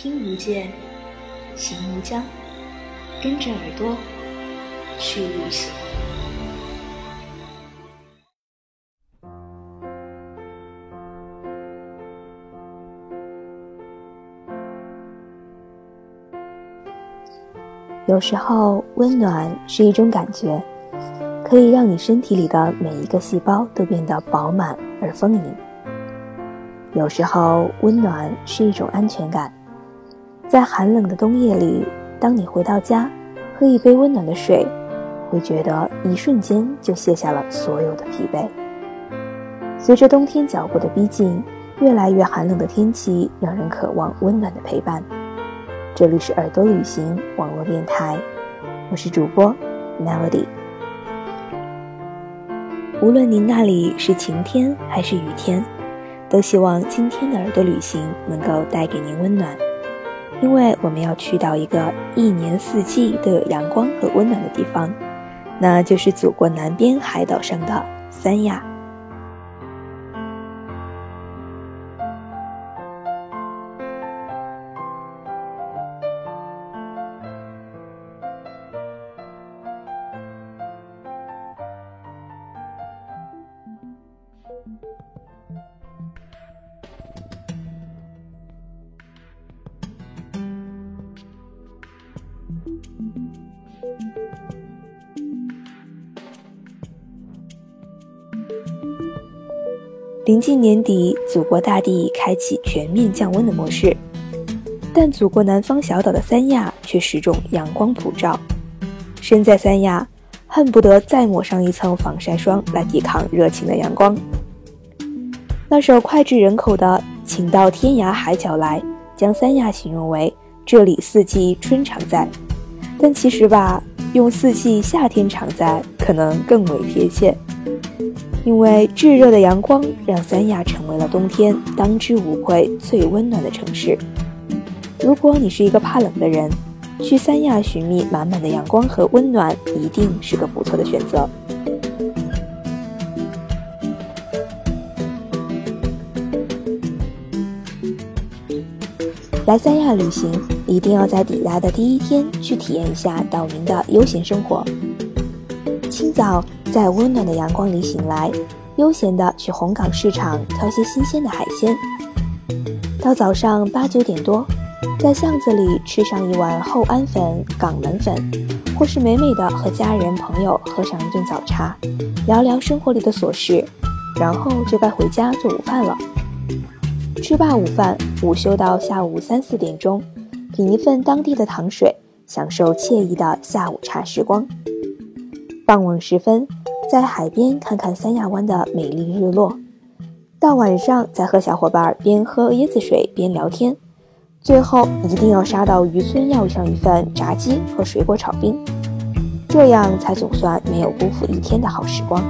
听不见，行无疆，跟着耳朵去旅行。有时候，温暖是一种感觉，可以让你身体里的每一个细胞都变得饱满而丰盈。有时候，温暖是一种安全感，在寒冷的冬夜里，当你回到家，喝一杯温暖的水，会觉得一瞬间就卸下了所有的疲惫。随着冬天脚步的逼近，越来越寒冷的天气让人渴望温暖的陪伴。这里是耳朵旅行网络电台，我是主播 Melody。无论您那里是晴天还是雨天，都希望今天的耳朵旅行能够带给您温暖，因为我们要去到一个一年四季都有阳光和温暖的地方，那就是祖国南边海岛上的三亚。临近年底，祖国大地开启全面降温的模式，但祖国南方小岛的三亚却始终阳光普照。身在三亚，恨不得再抹上一层防晒霜来抵抗热情的阳光。那首脍炙人口的《请到天涯海角来》，将三亚形容为这里四季春常在。但其实吧，用四季夏天常在可能更为贴切。因为炙热的阳光让三亚成为了冬天当之无愧最温暖的城市。如果你是一个怕冷的人，去三亚寻觅满满的阳光和温暖，一定是个不错的选择。来三亚旅行，一定要在抵达的第一天去体验一下岛民的悠闲生活。清早。在温暖的阳光里醒来，悠闲地去红港市场挑些新鲜的海鲜。到早上八九点多，在巷子里吃上一碗厚安粉、港门粉，或是美美的和家人朋友喝上一顿早茶，聊聊生活里的琐事，然后就该回家做午饭了。吃罢午饭，午休到下午三四点钟，品一份当地的糖水，享受惬意的下午茶时光。傍晚时分，在海边看看三亚湾的美丽日落；到晚上，再和小伙伴边喝椰子水边聊天。最后，一定要杀到渔村要上一份炸鸡和水果炒冰，这样才总算没有辜负一天的好时光。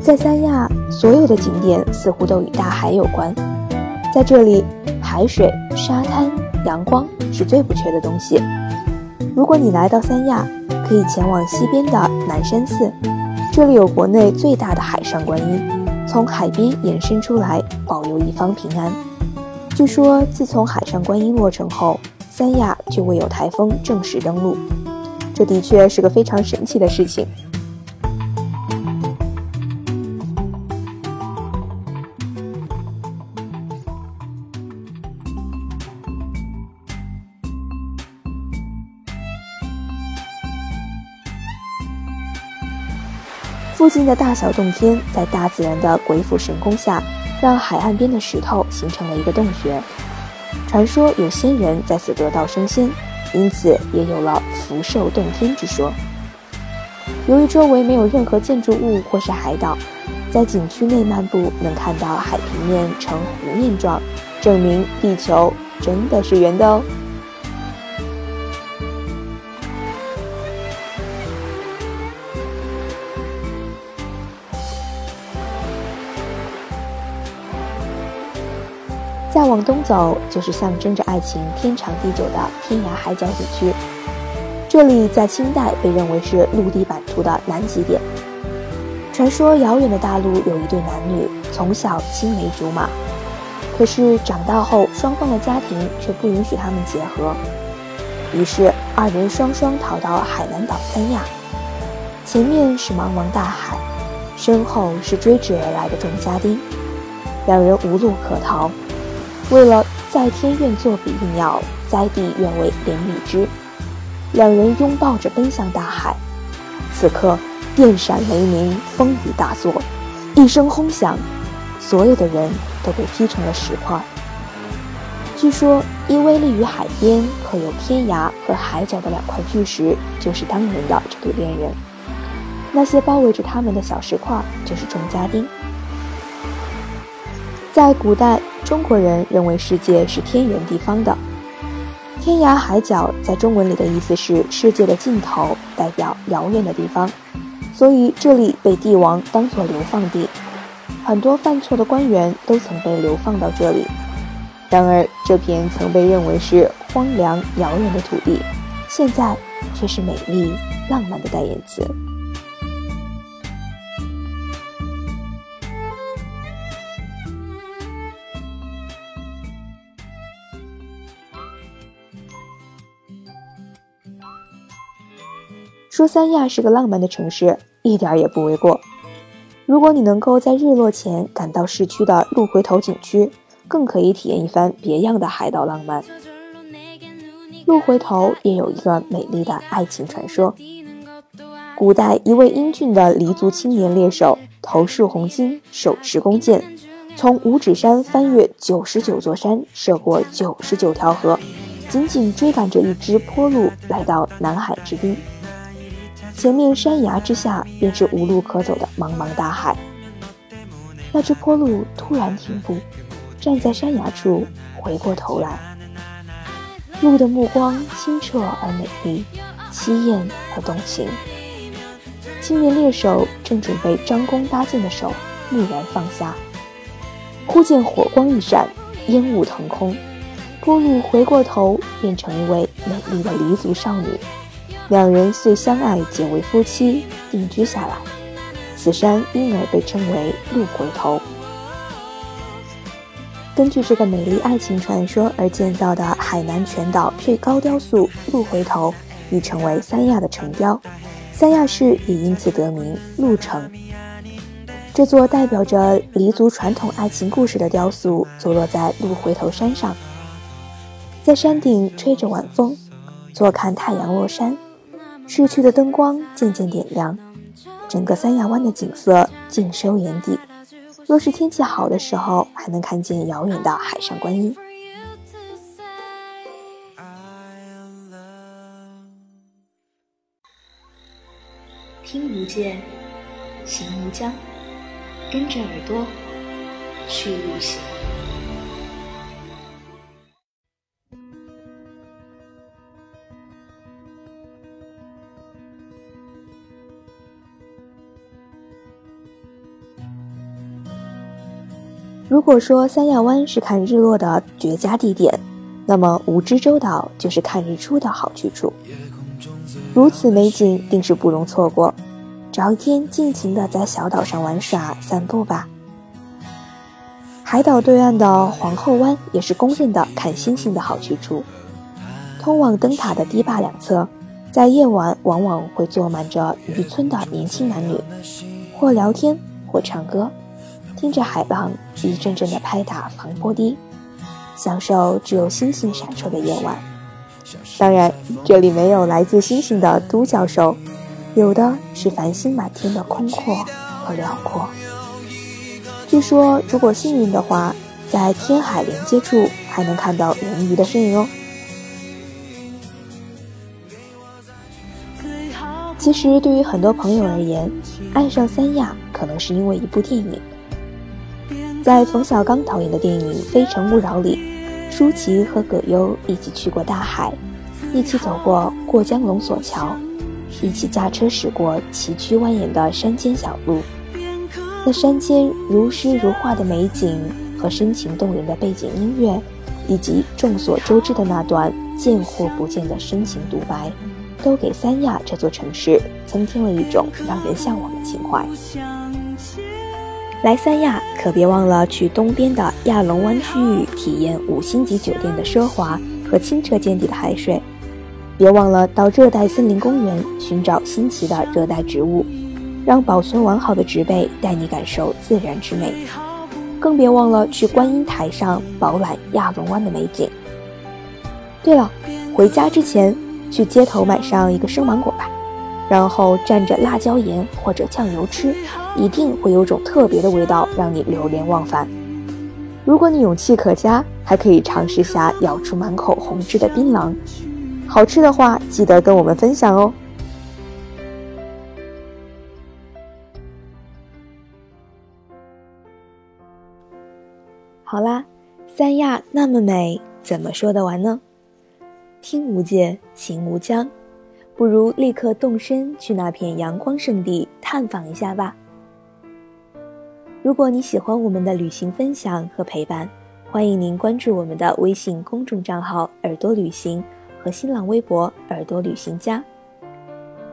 在三亚，所有的景点似乎都与大海有关，在这里，海水、沙滩、阳光是最不缺的东西。如果你来到三亚，可以前往西边的南山寺，这里有国内最大的海上观音，从海边延伸出来，保佑一方平安。据说自从海上观音落成后，三亚就未有台风正式登陆，这的确是个非常神奇的事情。附近的大小洞天，在大自然的鬼斧神工下，让海岸边的石头形成了一个洞穴。传说有仙人在此得道升仙，因此也有了福寿洞天之说。由于周围没有任何建筑物或是海岛，在景区内漫步能看到海平面呈弧面状，证明地球真的是圆的哦。再往东走，就是象征着爱情天长地久的天涯海角景区。这里在清代被认为是陆地版图的南极点。传说遥远的大陆有一对男女，从小青梅竹马，可是长大后，双方的家庭却不允许他们结合，于是二人双双逃到海南岛三亚。前面是茫茫大海，身后是追至而来的众家丁，两人无路可逃。为了在天愿作比翼鸟，在地愿为连理枝，两人拥抱着奔向大海。此刻电闪雷鸣，风雨大作，一声轰响，所有的人都被劈成了石块。据说，因为立于海边，刻有天涯和海角的两块巨石，就是当年的这对恋人。那些包围着他们的小石块，就是众家丁。在古代，中国人认为世界是天圆地方的，天涯海角在中文里的意思是世界的尽头，代表遥远的地方，所以这里被帝王当作流放地，很多犯错的官员都曾被流放到这里。然而，这片曾被认为是荒凉遥远的土地，现在却是美丽浪漫的代言词。说三亚是个浪漫的城市，一点也不为过。如果你能够在日落前赶到市区的鹿回头景区，更可以体验一番别样的海岛浪漫。鹿回头也有一个美丽的爱情传说。古代一位英俊的黎族青年猎手，头束红巾，手持弓箭，从五指山翻越九十九座山，涉过九十九条河，紧紧追赶着一只坡鹿，来到南海之滨。前面山崖之下，便是无路可走的茫茫大海。那只坡鹿突然停步，站在山崖处，回过头来。鹿的目光清澈而美丽，凄艳而动情。青年猎手正准备张弓搭箭的手，蓦然放下。忽见火光一闪，烟雾腾空，坡鹿回过头，变成一位美丽的黎族少女。两人遂相爱，结为夫妻，定居下来。此山因而被称为鹿回头。根据这个美丽爱情传说而建造的海南全岛最高雕塑鹿回头，已成为三亚的城雕，三亚市也因此得名鹿城。这座代表着黎族传统爱情故事的雕塑，坐落在鹿回头山上，在山顶吹着晚风，坐看太阳落山。市区的灯光渐渐点亮，整个三亚湾的景色尽收眼底。若是天气好的时候，还能看见遥远的海上观音。听不见，行无疆，跟着耳朵去旅行。如果说三亚湾是看日落的绝佳地点，那么蜈支洲岛就是看日出的好去处。如此美景，定是不容错过。找一天尽情的在小岛上玩耍散步吧。海岛对岸的皇后湾也是公认的看星星的好去处。通往灯塔的堤坝两侧，在夜晚往往会坐满着渔村的年轻男女，或聊天，或唱歌。听着海浪一阵阵的拍打防波堤，享受只有星星闪烁的夜晚。当然，这里没有来自星星的都教授，有的是繁星满天的空阔和辽阔。据说，如果幸运的话，在天海连接处还能看到人鱼的身影哦。其实，对于很多朋友而言，爱上三亚可能是因为一部电影。在冯小刚导演的电影《非诚勿扰》里，舒淇和葛优一起去过大海，一起走过过江龙索桥，一起驾车驶过崎岖蜿蜒的山间小路。那山间如诗如画的美景和深情动人的背景音乐，以及众所周知的那段见或不见的深情独白，都给三亚这座城市增添了一种让人向往的情怀。来三亚可别忘了去东边的亚龙湾区域体验五星级酒店的奢华和清澈见底的海水，别忘了到热带森林公园寻找新奇的热带植物，让保存完好的植被带你感受自然之美，更别忘了去观音台上饱览亚龙湾的美景。对了，回家之前去街头买上一个生芒果吧。然后蘸着辣椒盐或者酱油吃，一定会有种特别的味道，让你流连忘返。如果你勇气可嘉，还可以尝试下咬出满口红汁的槟榔。好吃的话，记得跟我们分享哦。好啦，三亚那么美，怎么说得完呢？听无界，行无疆。不如立刻动身去那片阳光圣地探访一下吧。如果你喜欢我们的旅行分享和陪伴，欢迎您关注我们的微信公众账号“耳朵旅行”和新浪微博“耳朵旅行家”。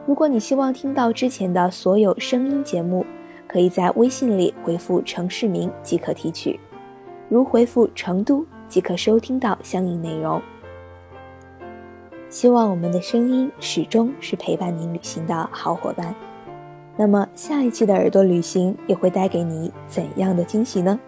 如果你希望听到之前的所有声音节目，可以在微信里回复城市名即可提取，如回复成都即可收听到相应内容。希望我们的声音始终是陪伴您旅行的好伙伴。那么下一期的耳朵旅行又会带给你怎样的惊喜呢？